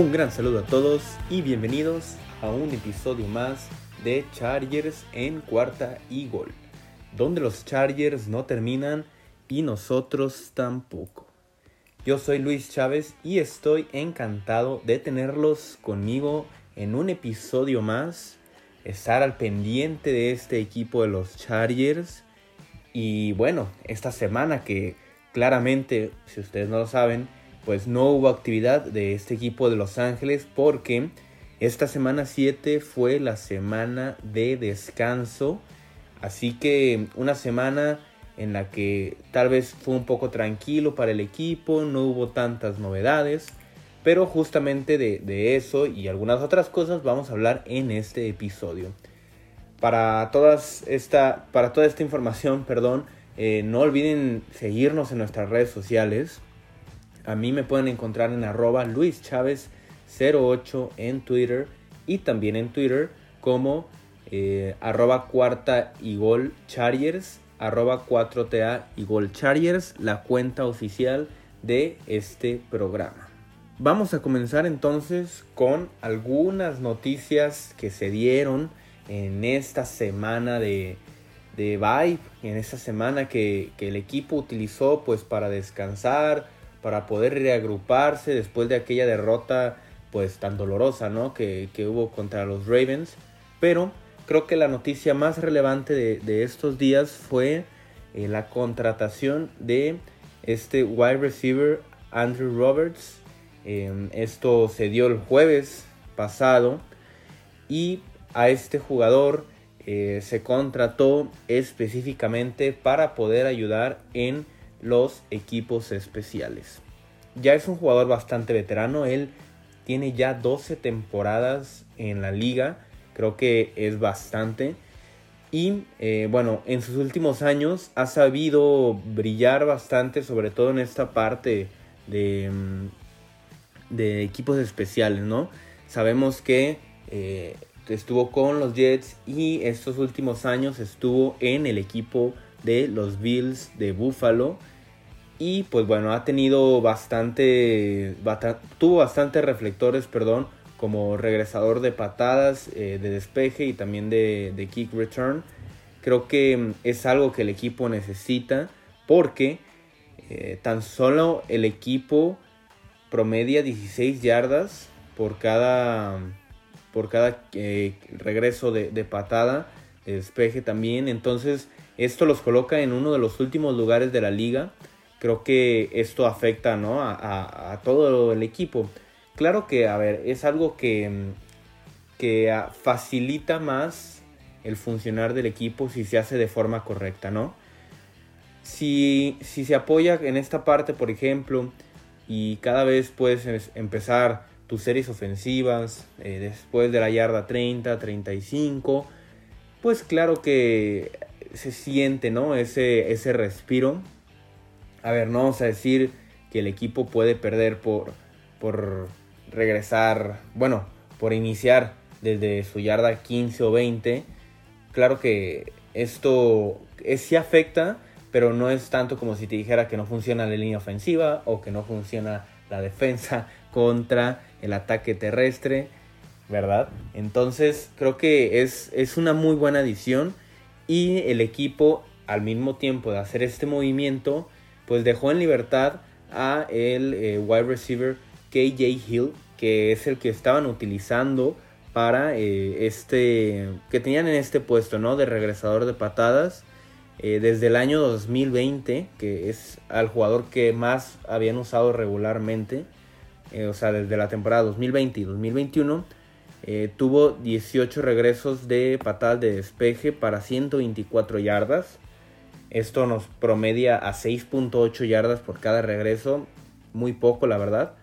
Un gran saludo a todos y bienvenidos a un episodio más de Chargers en cuarta y gol, donde los Chargers no terminan y nosotros tampoco. Yo soy Luis Chávez y estoy encantado de tenerlos conmigo en un episodio más, estar al pendiente de este equipo de los Chargers y bueno, esta semana que claramente, si ustedes no lo saben, pues no hubo actividad de este equipo de Los Ángeles porque esta semana 7 fue la semana de descanso. Así que una semana en la que tal vez fue un poco tranquilo para el equipo, no hubo tantas novedades. Pero justamente de, eso y algunas otras cosas vamos a hablar en este episodio. Para, todas esta, para toda esta información, perdón, eh, no olviden seguirnos en nuestras redes sociales. A mí me pueden encontrar en arroba luischavez08 en Twitter y también en Twitter como eh, arroba cuarta y gol chargers, arroba 4TA y gol chargers, la cuenta oficial de este programa. Vamos a comenzar entonces con algunas noticias que se dieron en esta semana de, de Vibe, en esta semana que, que el equipo utilizó pues para descansar, para poder reagruparse después de aquella derrota pues tan dolorosa ¿no? que, hubo contra los Ravens. Pero creo que la noticia más relevante de, estos días fue eh, la contratación de este wide receiver Andrew Roberts. Em, esto se dio el jueves pasado y a este jugador eh, se contrató específicamente para poder ayudar en los equipos especiales. Ya es un jugador bastante veterano, él tiene ya 12 temporadas en la liga, creo que es bastante. Y eh, bueno, en sus últimos años ha sabido brillar bastante, sobre todo en esta parte de, mm, de equipos especiales, ¿no? Sabemos que eh, estuvo con los Jets y estos últimos años estuvo en el equipo de los Bills de Buffalo y pues bueno, ha tenido bastante, tuvo bastantes reflectores, perdón, como regresador de patadas, eh, de despeje y también de, kick return. Creo que mm, es algo que el equipo necesita porque eh, tan solo el equipo promedia 16 yardas por cada, por cada eh, regreso de, de, patada, de despeje también. Entonces esto los coloca en uno de los últimos lugares de la liga creo que esto afecta ¿no? a, todo el equipo. Claro que, a ver, es algo que, que facilita más el funcionar del equipo si se hace de forma correcta, ¿no? Si, si se apoya en esta parte, por ejemplo, y cada vez puedes empezar tus series ofensivas eh, después de la yarda 30, 35, pues claro que se siente, ¿no? Ese, ese respiro a ver, no vamos a decir que el equipo puede perder por, por regresar, bueno, por iniciar desde su yarda 15 o 20. Claro que esto es, sí afecta, pero no es tanto como si te dijera que no funciona la línea ofensiva o que no funciona la defensa contra el ataque terrestre, ¿verdad? Entonces creo que es, es una muy buena adición y el equipo al mismo tiempo de hacer este movimiento pues dejó en libertad a el eh, wide receiver KJ Hill, que es el que estaban utilizando para eh, este, que tenían en este puesto, ¿no? De regresador de patadas. Eh, desde el año 2020, que es al jugador que más habían usado regularmente, o sea, desde la temporada 2020 y 2021, tuvo 18 regresos de patadas de despeje para 124 yardas. Esto nos promedia a 6.8 yardas por cada regreso. Muy poco, la verdad.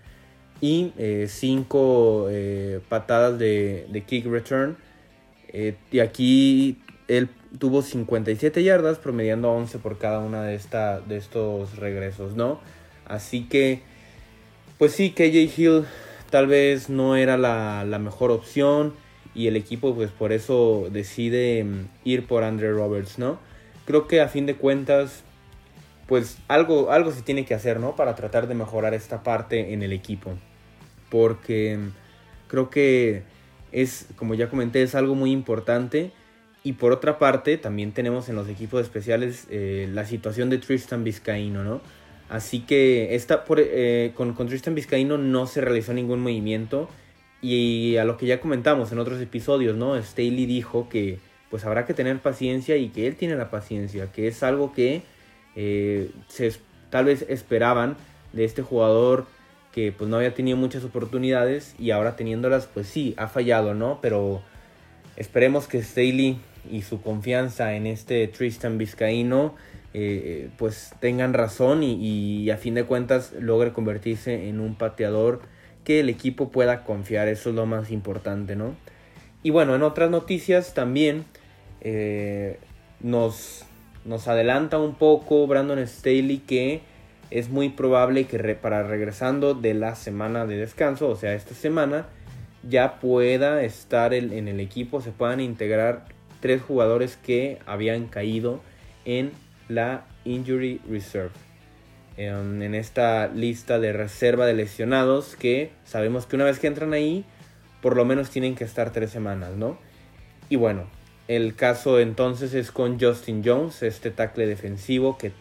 Y 5 eh, eh, patadas de, kick return. Eh, y aquí él tuvo 57 yardas, promediando 11 por cada una de, esta, de estos regresos, ¿no? Así que, pues sí, KJ Hill tal vez no era la, la mejor opción. Y el equipo, pues por eso decide mm, ir por Andre Roberts, ¿no? Creo que a fin de cuentas, pues algo, algo se tiene que hacer, ¿no? Para tratar de mejorar esta parte en el equipo. porque creo que es, como ya comenté, es algo muy importante. Y por otra parte, también tenemos en los equipos especiales eh, la situación de Tristan Vizcaíno, ¿no? Así que esta, por, eh, con, con, Tristan Vizcaíno no se realizó ningún movimiento. Y a lo que ya comentamos en otros episodios, ¿no? Staley dijo que pues habrá que tener paciencia y que él tiene la paciencia, que es algo que eh, se, tal vez esperaban de este jugador que pues no había tenido muchas oportunidades y ahora teniéndolas pues sí, ha fallado, ¿no? Pero esperemos que Staley y su confianza en este Tristan Vizcaíno eh, pues tengan razón y, a fin de cuentas logre convertirse en un pateador que el equipo pueda confiar, eso es lo más importante, ¿no? Y bueno, en otras noticias también eh, nos, nos adelanta un poco Brandon Staley que es muy probable que para regresando de la semana de descanso, o sea, esta semana, ya pueda estar en el equipo, se puedan integrar tres jugadores que habían caído en la Injury Reserve. En, en, esta lista de reserva de lesionados que sabemos que una vez que entran ahí, por lo menos tienen que estar tres semanas, ¿no? Y bueno, el caso entonces es con Justin Jones, este tackle defensivo que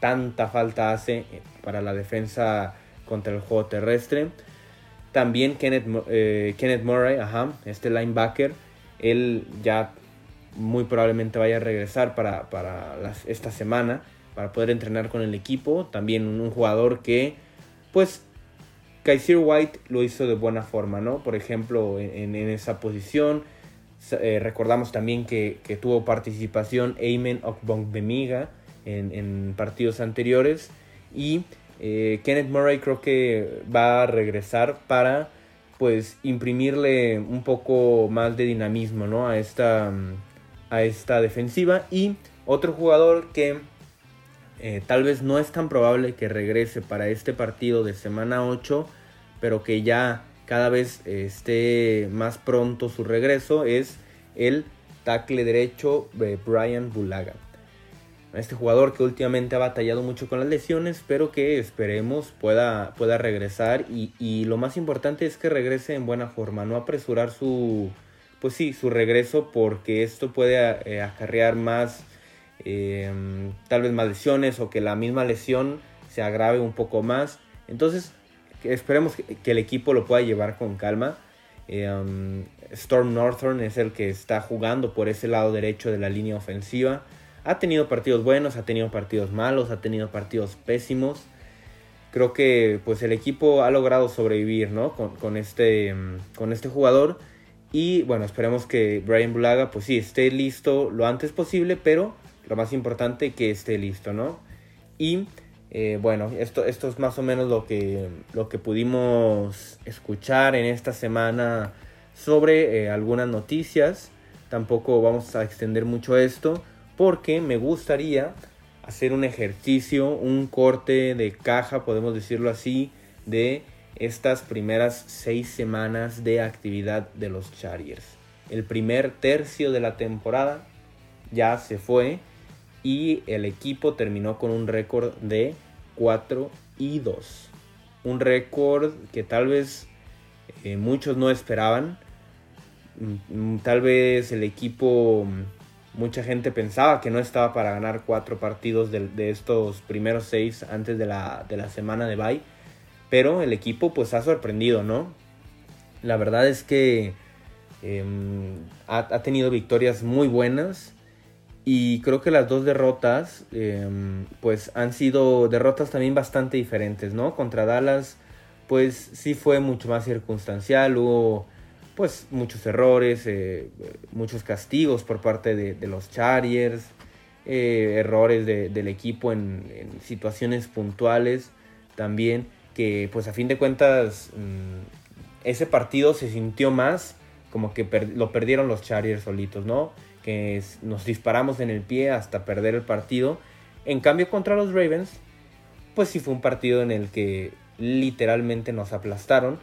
tanta falta hace para la defensa contra el juego terrestre. También Kenneth, eh, Kenneth Murray, ajá, este linebacker, él ya muy probablemente vaya a regresar para, esta semana para poder entrenar con el equipo. También un, jugador que, pues, Kaiser White lo hizo de buena forma, ¿no? Por ejemplo, en, esa posición. Eh, recordamos también que, tuvo participación Ayman Okbongbemiga en partidos anteriores. Y eh, Kenneth Murray creo que va a regresar para pues imprimirle un poco más de dinamismo ¿no? a esta a esta defensiva. Y otro jugador que eh, tal vez no es tan probable que regrese para este partido de semana 8, pero que ya cada vez esté más pronto su regreso, es el tackle derecho de Brian Bulaga. Este jugador que últimamente ha batallado mucho con las lesiones, pero que esperemos pueda, pueda regresar. Y, y lo más importante es que regrese en buena forma, no apresurar su, pues sí, su regreso porque esto puede eh, acarrear más, em, tal vez más lesiones o que la misma lesión se agrave un poco más. Entonces, esperemos que, el equipo lo pueda llevar con calma. Em, Storm Northern es el que está jugando por ese lado derecho de la línea ofensiva. Ha tenido partidos buenos, ha tenido partidos malos, ha tenido partidos pésimos. Creo que pues el equipo ha logrado sobrevivir ¿no? con, este, em, con este jugador y bueno, esperemos que Brian Bulaga, pues sí, esté listo lo antes posible, pero lo más importante que esté listo, ¿no? Y eh, bueno, esto, esto es más o menos lo que, lo que pudimos escuchar en esta semana sobre eh, algunas noticias. Tampoco vamos a extender mucho esto porque me gustaría hacer un ejercicio, un corte de caja, podemos decirlo así, de estas primeras seis semanas de actividad de los Chargers. El primer tercio de la temporada ya se fue y el equipo terminó con un récord de 4 y 2. Un récord que tal vez eh, muchos no esperaban. Mm, tal vez el equipo, mm, mucha gente pensaba que no estaba para ganar cuatro partidos de, estos primeros seis antes de la, de la semana de bye pero el equipo pues ha sorprendido, ¿no? La verdad es que em, ha, tenido victorias muy buenas y creo que las dos derrotas em, pues han sido derrotas también bastante diferentes, ¿no? Contra Dallas pues sí fue mucho más circunstancial, hubo pues muchos errores, eh, muchos castigos por parte de, los Chargers, eh, errores del equipo en, situaciones puntuales también que pues a fin de cuentas mm, ese partido se sintió más como que lo perdieron los Chargers solitos, ¿no? Que nos disparamos en el pie hasta perder el partido. En cambio contra los Ravens, pues sí fue un partido en el que literalmente nos aplastaron.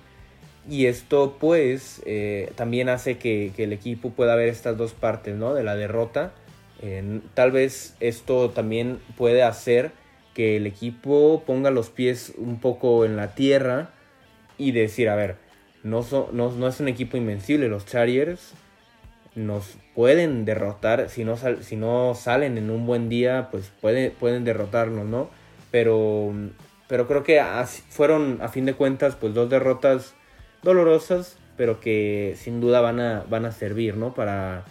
Y esto pues eh, también hace que, el equipo pueda ver estas dos partes, ¿no? De la derrota. tal vez esto también puede hacer que el equipo ponga los pies un poco en la tierra y decir, a ver, no, no, no, es un equipo invencible, los Chargers nos pueden derrotar, si no, si no salen en un buen día, pues puede, pueden derrotarnos, ¿no? Pero, pero creo que fueron, a fin de cuentas, pues dos derrotas dolorosas, pero que sin duda van a, van a servir, ¿no? Para,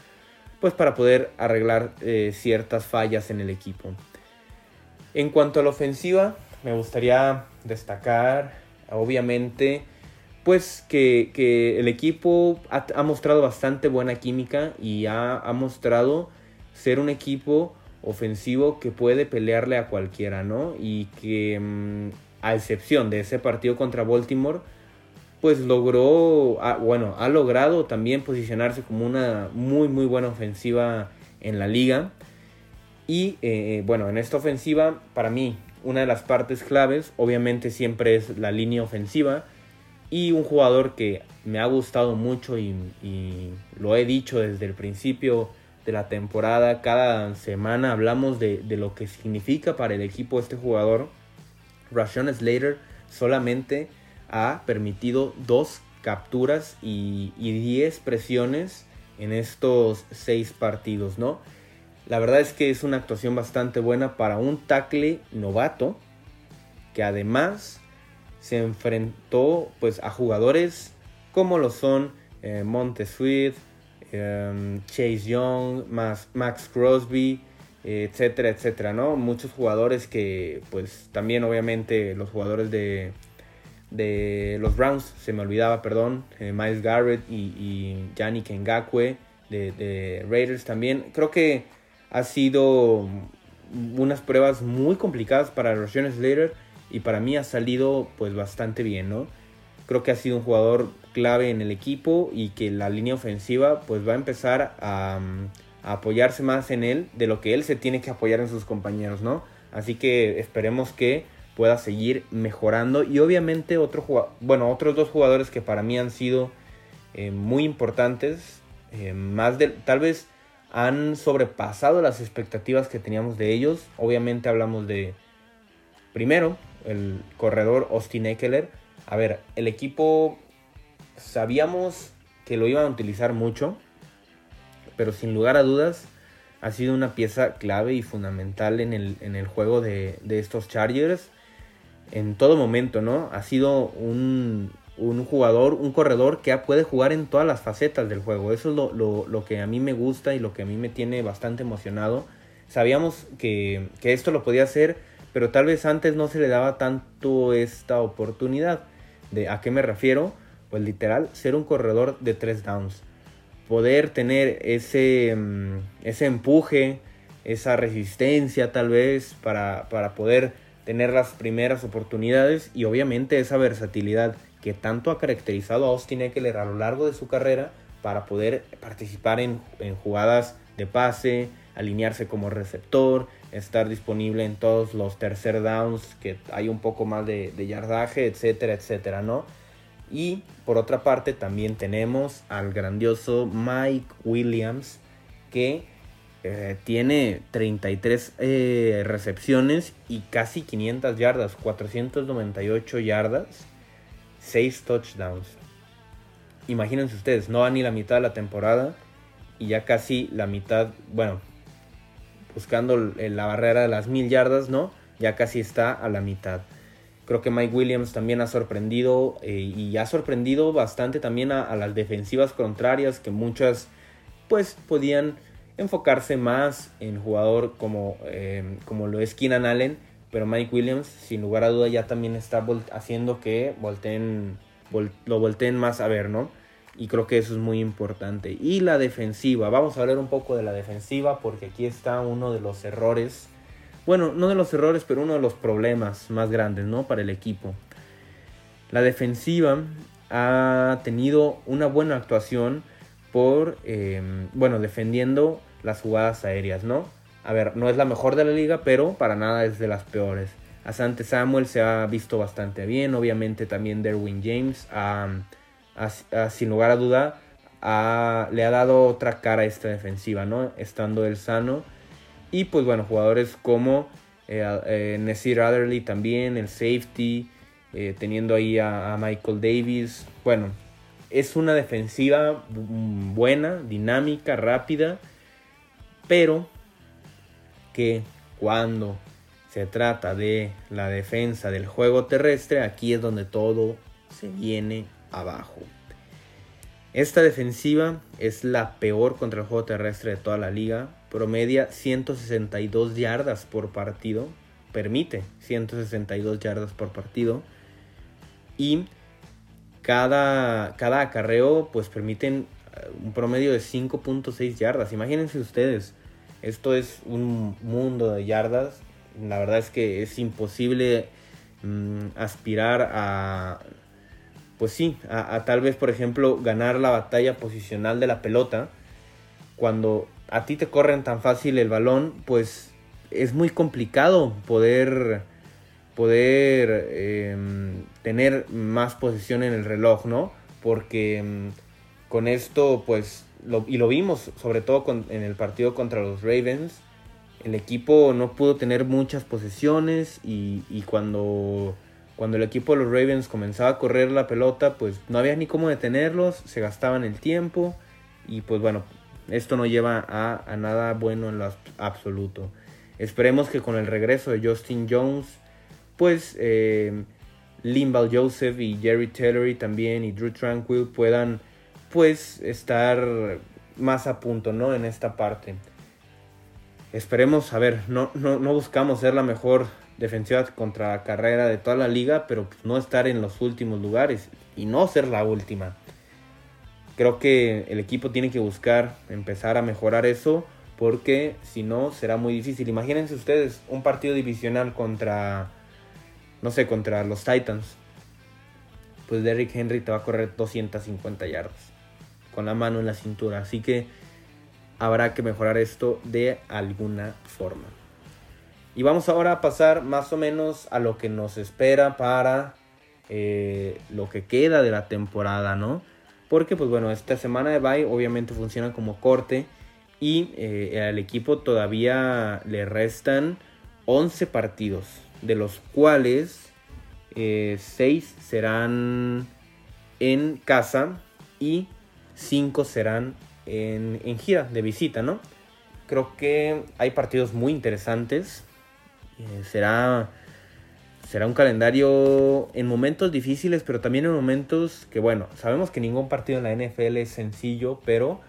pues para poder arreglar eh, ciertas fallas en el equipo. En cuanto a la ofensiva, me gustaría destacar, obviamente, pues que, el equipo ha, mostrado bastante buena química y ha, mostrado ser un equipo ofensivo que puede pelearle a cualquiera, ¿no? Y que mm, a excepción de ese partido contra Baltimore, pues logró, bueno, ha logrado también posicionarse como una muy, muy buena ofensiva en la liga. Y eh, bueno, en esta ofensiva, para mí, una de las partes claves, obviamente siempre es la línea ofensiva. Y un jugador que me ha gustado mucho y, lo he dicho desde el principio de la temporada, cada semana hablamos de, lo que significa para el equipo este jugador. Rashawn Slater solamente ha permitido dos capturas y, y 10 presiones en estos seis partidos, ¿no? La verdad es que es una actuación bastante buena para un tackle novato que además se enfrentó pues a jugadores como lo son eh, em, Chase Young, Max Crosby, etcétera, etcétera, ¿no? Muchos jugadores que pues también obviamente los jugadores de, de los Browns, se me olvidaba, perdón, eh, Miles Garrett y, y Yannick Ngakwe de, de Raiders también. Creo que ha sido unas pruebas muy complicadas para Roshan Slater y para mí ha salido pues bastante bien, ¿no? Creo que ha sido un jugador clave en el equipo y que la línea ofensiva pues va a empezar a, apoyarse más en él de lo que él se tiene que apoyar en sus compañeros, ¿no? Así que esperemos que pueda seguir mejorando y obviamente otro bueno, otros dos jugadores que para mí han sido eh, muy importantes, eh, más de tal vez han sobrepasado las expectativas que teníamos de ellos. Obviamente hablamos de, primero, el corredor Austin Eckler. A ver, el equipo sabíamos que lo iban a utilizar mucho, pero sin lugar a dudas ha sido una pieza clave y fundamental en el, en el juego de, de estos Chargers en todo momento, ¿no? Ha sido un, un jugador, un corredor que puede jugar en todas las facetas del juego. Eso es lo, que a mí me gusta y lo que a mí me tiene bastante emocionado. Sabíamos que, esto lo podía hacer, pero tal vez antes no se le daba tanto esta oportunidad. ¿De a qué me refiero? Pues literal, ser un corredor de tres downs. Poder tener ese, mm, ese empuje, esa resistencia tal vez para, para poder tener las primeras oportunidades y obviamente esa versatilidad que tanto ha caracterizado a Austin Eckler a lo largo de su carrera para poder participar en, jugadas de pase, alinearse como receptor, estar disponible en todos los tercer downs, que hay un poco más de, yardaje, etcétera, etcétera, ¿no? Y por otra parte también tenemos al grandioso Mike Williams, que eh, tiene 33 eh, recepciones y casi 500 yardas, 498 yardas 6 touchdowns. Imagínense ustedes, no va ni la mitad de la temporada y ya casi la mitad, bueno, buscando la barrera de las mil yardas, ¿no? Ya casi está a la mitad. Creo que Mike Williams también ha sorprendido eh, y ha sorprendido bastante también a, las defensivas contrarias que muchas pues podían enfocarse más en jugador como, eh, como lo es Keenan Allen pero Mike Williams, sin lugar a duda, ya también está haciendo que volteen, lo volteen más a ver, ¿no? Y creo que eso es muy importante. Y la defensiva, vamos a hablar un poco de la defensiva porque aquí está uno de los errores, bueno, no de los errores, pero uno de los problemas más grandes, ¿no? Para el equipo. La defensiva ha tenido una buena actuación por, eh, bueno, defendiendo las jugadas aéreas, ¿no? a ver, no es la mejor de la liga, pero para nada es de las peores. Asante Samuel se ha visto bastante bien, obviamente también Derwin James, sin lugar a duda, le ha dado otra cara a esta defensiva, ¿no? Estando él sano. Y pues bueno, jugadores como eh, eh también, el safety, eh, teniendo ahí a, Michael Davis. Bueno, es una defensiva buena, dinámica, rápida, pero que cuando se trata de la defensa del juego terrestre, aquí es donde todo se viene abajo. Esta defensiva es la peor contra el juego terrestre de toda la liga. Promedia 162 yardas por partido. Permite 162 yardas por partido. Y cada, cada acarreo pues permiten eh, un promedio de 5.6 yardas. Imagínense ustedes, esto es un mundo de yardas. La verdad es que es imposible mm, aspirar a pues sí, a, tal vez, por ejemplo, ganar la batalla posicional de la pelota, cuando a ti te corren tan fácil el balón, pues es muy complicado poder, poder em, tener más posición en el reloj, ¿no? Porque em, con esto, pues, y lo vimos sobre todo en el partido contra los Ravens, el equipo no pudo tener muchas posesiones y cuando cuando el equipo de los Ravens comenzaba a correr la pelota, pues no había ni cómo detenerlos, se gastaban el tiempo y pues bueno, esto no lleva a, nada bueno en lo absoluto. Esperemos que con el regreso de Justin Jones, pues eh, Limbal Joseph y Jerry Tillery también y Drew Tranquil puedan pues estar más a punto, ¿no? En esta parte. Esperemos, a ver, no, no, no buscamos ser la mejor defensiva contra carrera de toda la liga, pero pues, no estar en los últimos lugares y no ser la última. Creo que el equipo tiene que buscar empezar a mejorar eso porque si no será muy difícil. Imagínense ustedes un partido divisional contra, no sé, contra los Titans. Pues Derrick Henry te va a correr 250 yardas con la mano en la cintura. Así que habrá que mejorar esto de alguna forma. Y vamos ahora a pasar más o menos a lo que nos espera para eh, lo que queda de la temporada, ¿no? Porque pues bueno, esta semana de bye obviamente funciona como corte y eh, al equipo todavía le restan 11 partidos, de los cuales 6 eh, serán en casa y 5 serán en, en gira de visita, ¿no? Creo que hay partidos muy interesantes. Eh, será, será un calendario en momentos difíciles, pero también en momentos que, bueno, sabemos que ningún partido en la NFL es sencillo, pero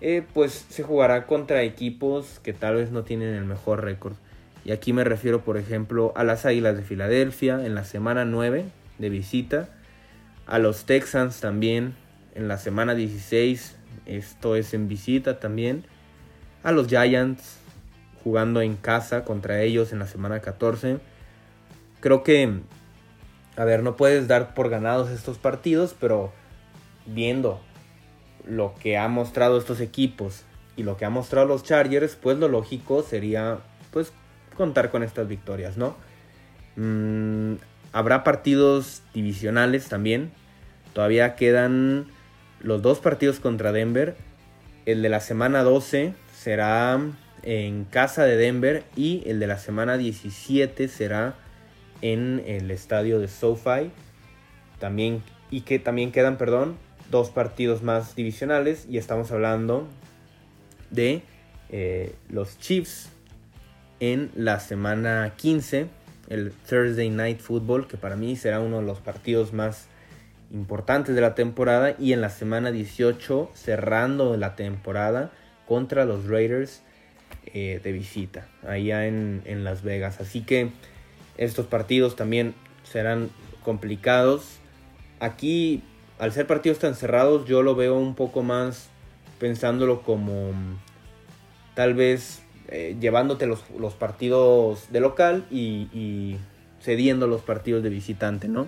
eh, pues se jugará contra equipos que tal vez no tienen el mejor récord. Y aquí me refiero, por ejemplo, a las Águilas de Filadelfia en la semana 9 de visita, a los Texans también en la semana 16, esto es en visita también, a los Giants jugando en casa contra ellos en la semana 14. Creo que, a ver, no puedes dar por ganados estos partidos, pero viendo lo que ha mostrado estos equipos y lo que ha mostrado los Chargers, pues lo lógico sería pues contar con estas victorias, ¿no? Mm, habrá partidos divisionales también. Todavía quedan los dos partidos contra Denver. El de la semana 12 será en casa de Denver y el de la semana 17 será en el estadio de SoFi. También, y que también quedan, perdón, dos partidos más divisionales y estamos hablando de eh, los Chiefs en la semana 15, el Thursday Night Football, que para mí será uno de los partidos más importantes de la temporada, y en la semana 18, cerrando la temporada contra los Raiders eh, de visita allá en, Las Vegas. Así que estos partidos también serán complicados. Aquí, al ser partidos tan cerrados, yo lo veo un poco más pensándolo como tal vez eh, llevándote los, partidos de local y, cediendo los partidos de visitante, ¿no?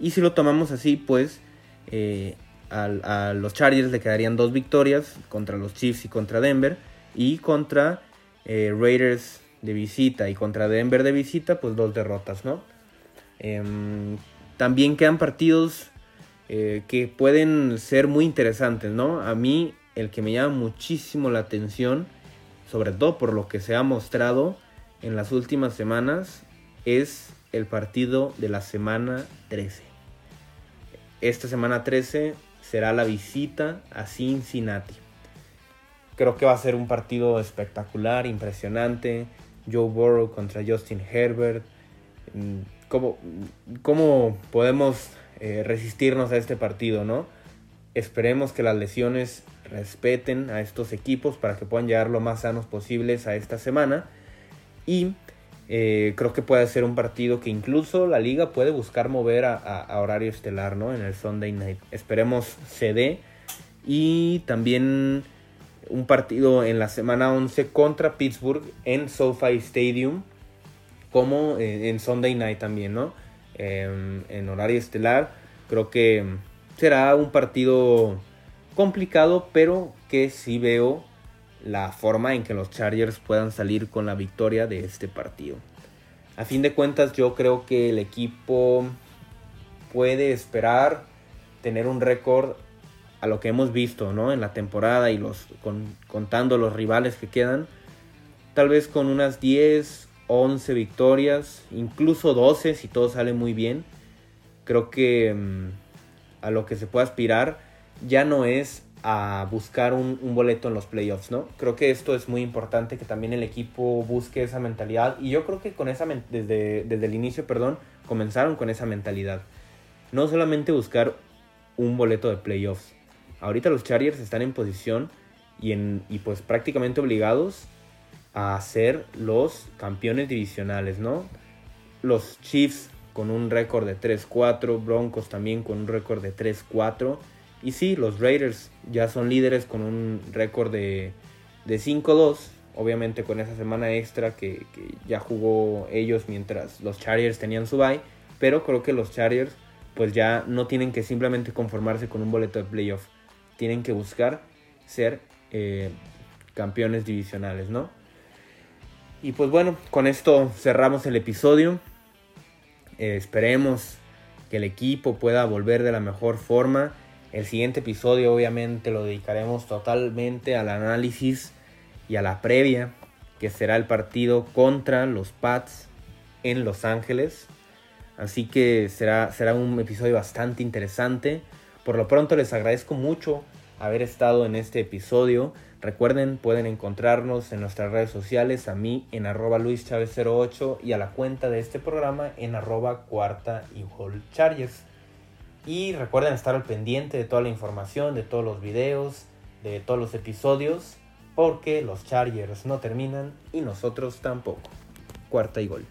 Y si lo tomamos así, pues eh, a los Chargers le quedarían dos victorias contra los Chiefs y contra Denver y contra eh, Raiders de visita y contra Denver de visita, pues dos derrotas, ¿no? Em, también quedan partidos eh, que pueden ser muy interesantes, ¿no? A mí el que me llama muchísimo la atención, sobre todo por lo que se ha mostrado en las últimas semanas, es el partido de la semana 13. Esta semana 13 será la visita a Cincinnati. Creo que va a ser un partido espectacular, impresionante. Joe Burrow contra Justin Herbert. Mm, ¿Cómo, cómo podemos eh, resistirnos a este partido, no? Esperemos que las lesiones respeten a estos equipos para que puedan llegar lo más sanos posibles a esta semana. Y eh, creo que puede ser un partido que incluso la liga puede buscar mover a, a, horario estelar, ¿no? En el Sunday Night. Esperemos se dé. Y también un partido en la semana 11 contra Pittsburgh en SoFi Stadium, como en Sunday Night también, ¿no? Em, en horario estelar. Creo que será un partido complicado, pero que sí veo la forma en que los Chargers puedan salir con la victoria de este partido. A fin de cuentas, yo creo que el equipo puede esperar tener un récord a lo que hemos visto ¿no? en la temporada y los contando los rivales que quedan, tal vez con unas 10, 11 victorias, incluso 12 si todo sale muy bien. Creo que mm, a lo que se puede aspirar ya no es a buscar un, boleto en los playoffs, ¿no? Creo que esto es muy importante que también el equipo busque esa mentalidad y yo creo que con esa desde, desde el inicio, perdón, comenzaron con esa mentalidad. No solamente buscar un boleto de playoffs, ahorita los Chargers están en posición y, pues prácticamente obligados a ser los campeones divisionales, ¿no? Los Chiefs con un récord de 3-4, Broncos también con un récord de 3-4. Y sí, los Raiders ya son líderes con un récord de, de 5-2, obviamente con esa semana extra que, que, ya jugó ellos mientras los Chargers tenían su bye, pero creo que los Chargers pues ya no tienen que simplemente conformarse con un boleto de playoff tienen que buscar ser eh, campeones divisionales, ¿no? Y pues bueno, con esto cerramos el episodio. Eh, esperemos que el equipo pueda volver de la mejor forma. El siguiente episodio obviamente lo dedicaremos totalmente al análisis y a la previa, que será el partido contra los Pats en Los Ángeles. Así que será, será un episodio bastante interesante. Por lo pronto les agradezco mucho haber estado en este episodio. Recuerden, pueden encontrarnos en nuestras redes sociales, a mí en arroba luischavez08 y a la cuenta de este programa en arroba cuarta y Chargers. Y recuerden estar al pendiente de toda la información, de todos los videos, de todos los episodios, porque los Chargers no terminan y nosotros tampoco. Cuarta y gol.